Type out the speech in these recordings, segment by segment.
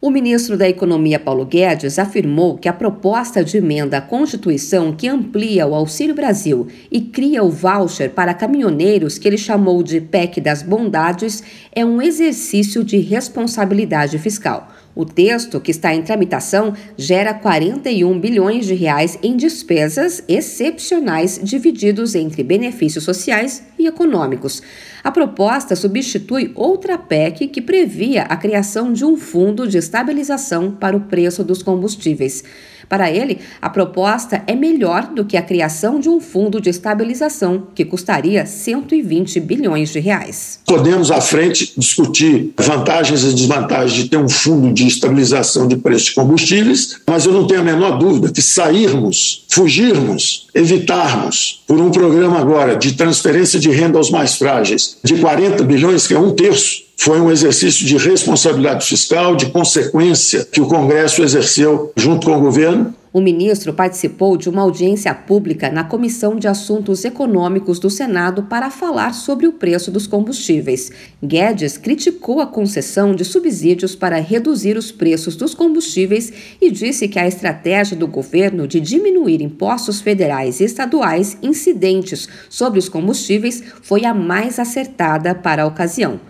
O ministro da Economia Paulo Guedes afirmou que a proposta de emenda à Constituição que amplia o Auxílio Brasil e cria o voucher para caminhoneiros, que ele chamou de PEC das Bondades, é um exercício de responsabilidade fiscal. O texto, que está em tramitação, gera 41 bilhões de reais em despesas excepcionais divididos entre benefícios sociais e econômicos. A proposta substitui outra PEC que previa a criação de um fundo de estabilização para o preço dos combustíveis. Para ele, a proposta é melhor do que a criação de um fundo de estabilização, que custaria 120 bilhões de reais. Podemos, à frente, discutir vantagens e desvantagens de ter um fundo de estabilização de preços de combustíveis, mas eu não tenho a menor dúvida que sairmos, fugirmos, evitarmos, por um programa agora de transferência de renda aos mais frágeis, de 40 bilhões, que é um terço foi um exercício de responsabilidade fiscal, de consequência que o Congresso exerceu junto com o governo. O ministro participou de uma audiência pública na Comissão de Assuntos Econômicos do Senado para falar sobre o preço dos combustíveis. Guedes criticou a concessão de subsídios para reduzir os preços dos combustíveis e disse que a estratégia do governo de diminuir impostos federais e estaduais incidentes sobre os combustíveis foi a mais acertada para a ocasião.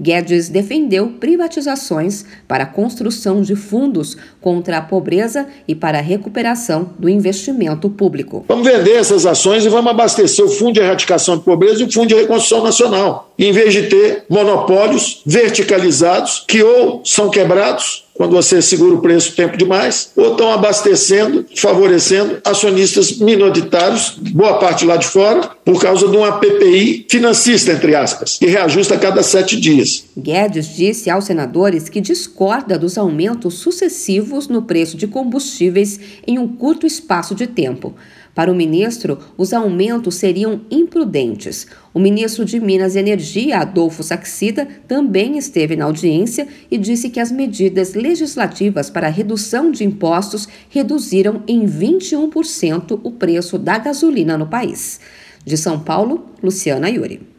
Guedes defendeu privatizações para a construção de fundos contra a pobreza e para a recuperação do investimento público. Vamos vender essas ações e vamos abastecer o Fundo de Erradicação de Pobreza e o Fundo de Reconstrução Nacional, em vez de ter monopólios verticalizados que ou são quebrados quando você segura o preço tempo demais, ou estão abastecendo, favorecendo acionistas minoritários, boa parte lá de fora, por causa de uma PPI financista, entre aspas, que reajusta a cada sete dias. Guedes disse aos senadores que discorda dos aumentos sucessivos no preço de combustíveis em um curto espaço de tempo. Para o ministro, os aumentos seriam imprudentes. O ministro de Minas e Energia, Adolfo Saxida, também esteve na audiência e disse que as medidas legislativas para redução de impostos reduziram em 21% o preço da gasolina no país. De São Paulo, Luciana Yuri.